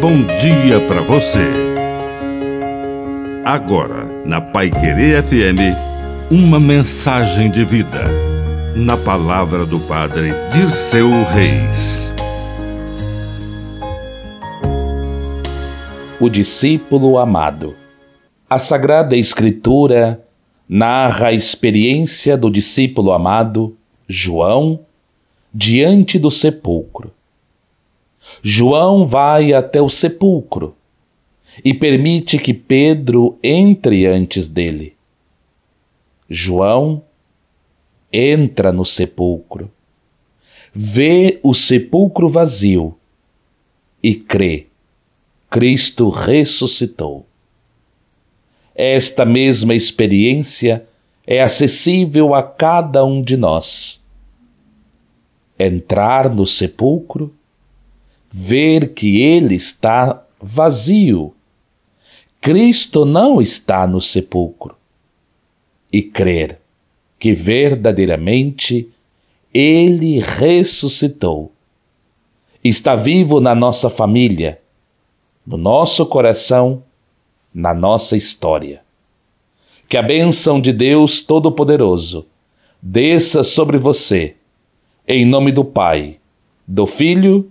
bom dia para você. Agora, na Pai Querer FM, uma mensagem de vida. Na palavra do Padre Dirceu Reis. O discípulo amado. A Sagrada Escritura narra a experiência do discípulo amado, João, diante do sepulcro. João vai até o sepulcro e permite que Pedro entre antes dele. João entra no sepulcro, vê o sepulcro vazio e crê: Cristo ressuscitou. Esta mesma experiência é acessível a cada um de nós. Entrar no sepulcro ver que ele está vazio. Cristo não está no sepulcro. E crer que verdadeiramente ele ressuscitou. Está vivo na nossa família, no nosso coração, na nossa história. Que a bênção de Deus Todo-Poderoso desça sobre você, em nome do Pai, do Filho